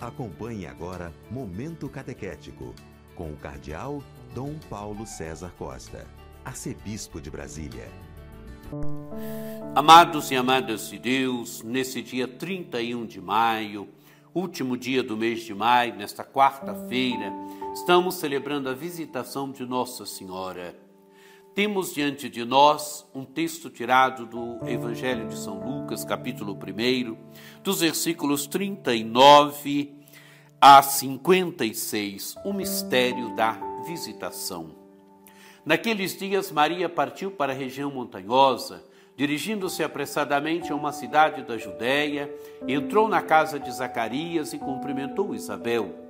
Acompanhe agora Momento Catequético, com o Cardeal Dom Paulo César Costa, Arcebispo de Brasília. Amados e amadas de Deus, nesse dia 31 de maio, último dia do mês de maio, nesta quarta-feira, estamos celebrando a visitação de Nossa Senhora. Temos diante de nós um texto tirado do Evangelho de São Lucas, capítulo 1, dos versículos 39 a 56, o mistério da visitação. Naqueles dias, Maria partiu para a região montanhosa, dirigindo-se apressadamente a uma cidade da Judéia, entrou na casa de Zacarias e cumprimentou Isabel.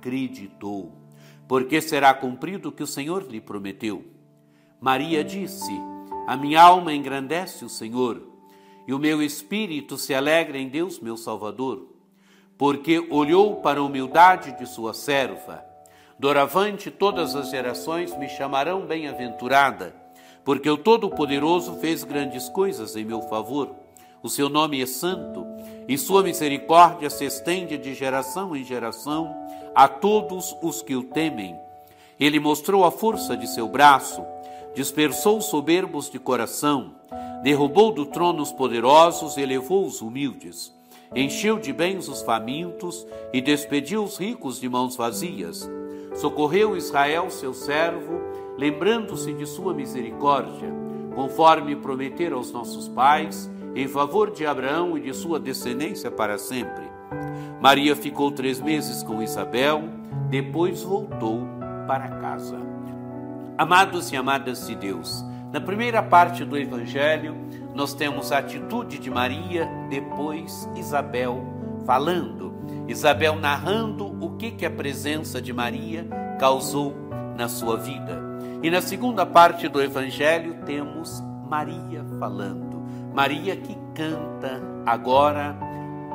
acreditou porque será cumprido o que o Senhor lhe prometeu. Maria disse: A minha alma engrandece o Senhor, e o meu espírito se alegra em Deus, meu Salvador, porque olhou para a humildade de sua serva. Doravante todas as gerações me chamarão bem-aventurada, porque o Todo-Poderoso fez grandes coisas em meu favor. O seu nome é santo, e sua misericórdia se estende de geração em geração a todos os que o temem. Ele mostrou a força de seu braço, dispersou os soberbos de coração, derrubou do trono os poderosos e elevou os humildes. Encheu de bens os famintos e despediu os ricos de mãos vazias. Socorreu Israel, seu servo, lembrando-se de sua misericórdia, conforme prometera aos nossos pais, em favor de Abraão e de sua descendência para sempre Maria ficou três meses com Isabel, depois voltou para casa. Amados e amadas de Deus, na primeira parte do Evangelho, nós temos a atitude de Maria, depois Isabel falando. Isabel narrando o que, que a presença de Maria causou na sua vida. E na segunda parte do Evangelho temos Maria falando. Maria que canta agora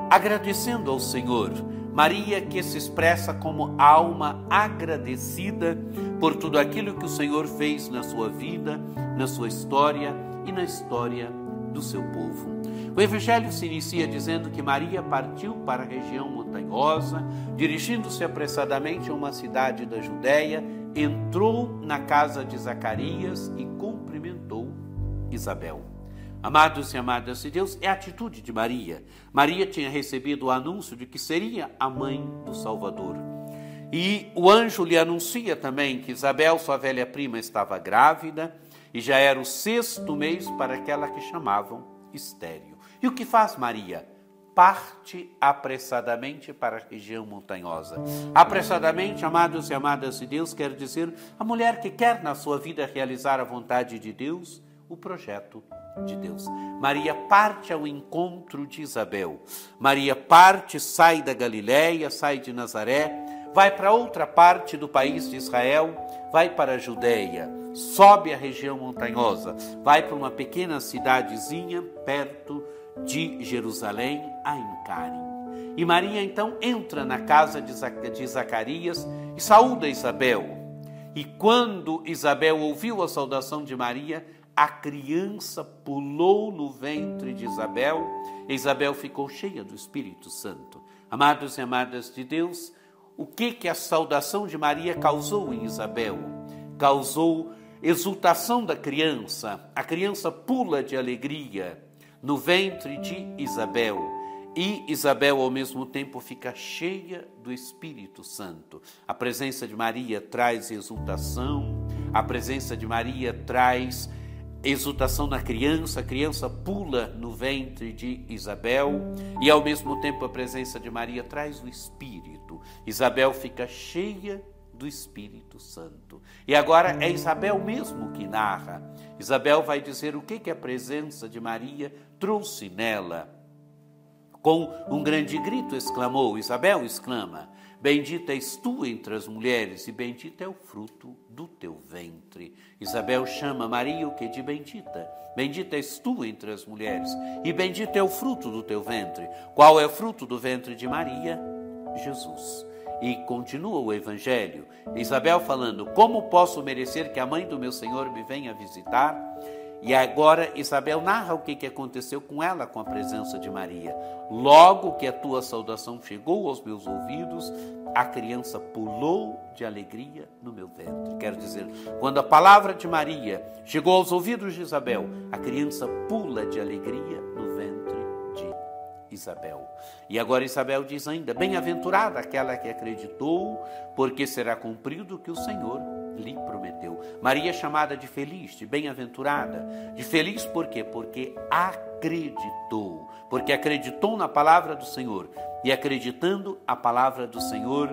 agradecendo ao Senhor. Maria que se expressa como alma agradecida por tudo aquilo que o Senhor fez na sua vida, na sua história e na história do seu povo. O Evangelho se inicia dizendo que Maria partiu para a região montanhosa, dirigindo-se apressadamente a uma cidade da Judéia, entrou na casa de Zacarias e cumprimentou Isabel. Amados e amadas de Deus, é a atitude de Maria. Maria tinha recebido o anúncio de que seria a mãe do Salvador. E o anjo lhe anuncia também que Isabel, sua velha prima, estava grávida e já era o sexto mês para aquela que chamavam estéreo. E o que faz Maria? Parte apressadamente para a região montanhosa. Apressadamente, amados e amadas de Deus, quer dizer a mulher que quer na sua vida realizar a vontade de Deus, o projeto de Deus. Maria parte ao encontro de Isabel. Maria parte, sai da Galiléia, sai de Nazaré, vai para outra parte do país de Israel, vai para a Judéia, sobe a região montanhosa, vai para uma pequena cidadezinha perto de Jerusalém, a Encarim. E Maria então entra na casa de Zacarias e saúda Isabel. E quando Isabel ouviu a saudação de Maria, a criança pulou no ventre de Isabel, e Isabel ficou cheia do Espírito Santo. Amados e amadas de Deus, o que que a saudação de Maria causou em Isabel? Causou exultação da criança. A criança pula de alegria no ventre de Isabel. E Isabel, ao mesmo tempo, fica cheia do Espírito Santo. A presença de Maria traz exultação, a presença de Maria traz exultação na criança, a criança pula no ventre de Isabel e ao mesmo tempo a presença de Maria traz o Espírito. Isabel fica cheia do Espírito Santo. E agora é Isabel mesmo que narra. Isabel vai dizer o que, que a presença de Maria trouxe nela. Com um grande grito exclamou, Isabel exclama: Bendita és tu entre as mulheres, e bendito é o fruto do teu ventre. Isabel chama Maria o que de bendita. Bendita és tu entre as mulheres, e bendito é o fruto do teu ventre. Qual é o fruto do ventre de Maria? Jesus. E continua o evangelho. Isabel falando: Como posso merecer que a mãe do meu Senhor me venha visitar? E agora Isabel narra o que, aconteceu com ela com a presença de Maria. Logo que a tua saudação chegou aos meus ouvidos, a criança pulou de alegria no meu ventre. Quero dizer, quando a palavra de Maria chegou aos ouvidos de Isabel, a criança pula de alegria no ventre de Isabel. E agora Isabel diz ainda: Bem-aventurada aquela que acreditou, porque será cumprido o que o Senhor lhe prometeu. Maria é chamada de feliz, de bem-aventurada. De feliz por quê? Porque acreditou. Porque acreditou na palavra do Senhor. E acreditando a palavra do Senhor,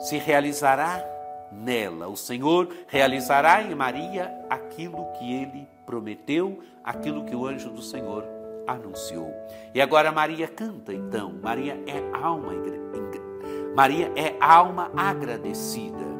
se realizará nela. O Senhor realizará em Maria aquilo que ele prometeu, aquilo que o anjo do Senhor anunciou. E agora Maria canta então. Maria é alma Maria é alma agradecida.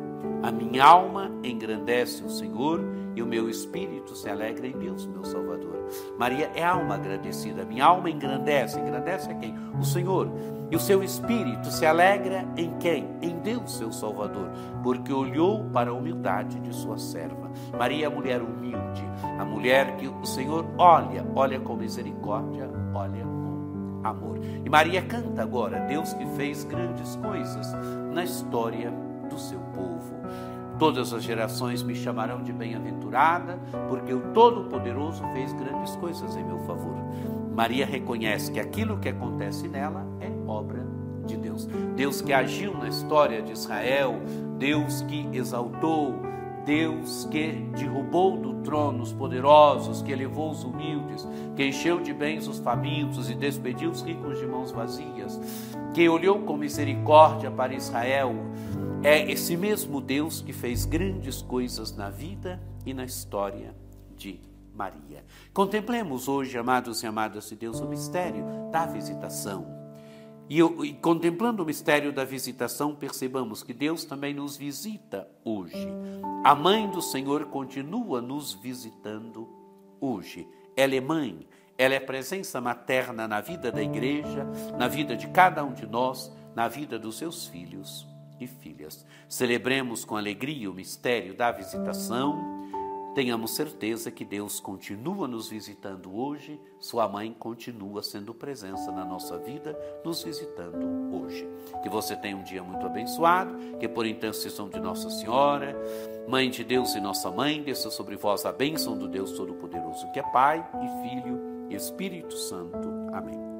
A minha alma engrandece o Senhor e o meu espírito se alegra em Deus, meu Salvador. Maria é alma agradecida. Minha alma engrandece. Engrandece a quem? O Senhor. E o seu espírito se alegra em quem? Em Deus, seu Salvador, porque olhou para a humildade de sua serva. Maria é a mulher humilde, a mulher que o Senhor olha, olha com misericórdia, olha com amor. E Maria canta agora, Deus que fez grandes coisas na história do seu povo. Todas as gerações me chamarão de bem-aventurada, porque o Todo-Poderoso fez grandes coisas em meu favor. Maria reconhece que aquilo que acontece nela é obra de Deus. Deus que agiu na história de Israel, Deus que exaltou, Deus que derrubou do trono os poderosos, que elevou os humildes, que encheu de bens os famintos e despediu os ricos de mãos vazias, que olhou com misericórdia para Israel, é esse mesmo Deus que fez grandes coisas na vida e na história de Maria. Contemplemos hoje, amados e amadas de Deus, o mistério da visitação. E, e, contemplando o mistério da visitação, percebamos que Deus também nos visita hoje. A mãe do Senhor continua nos visitando hoje. Ela é mãe, ela é presença materna na vida da igreja, na vida de cada um de nós, na vida dos seus filhos e filhas. Celebremos com alegria o mistério da visitação. Tenhamos certeza que Deus continua nos visitando hoje, Sua mãe continua sendo presença na nossa vida, nos visitando hoje. Que você tenha um dia muito abençoado, que por intercessão de Nossa Senhora, Mãe de Deus e Nossa Mãe, desça sobre vós a bênção do Deus Todo-Poderoso, que é Pai e Filho e Espírito Santo. Amém.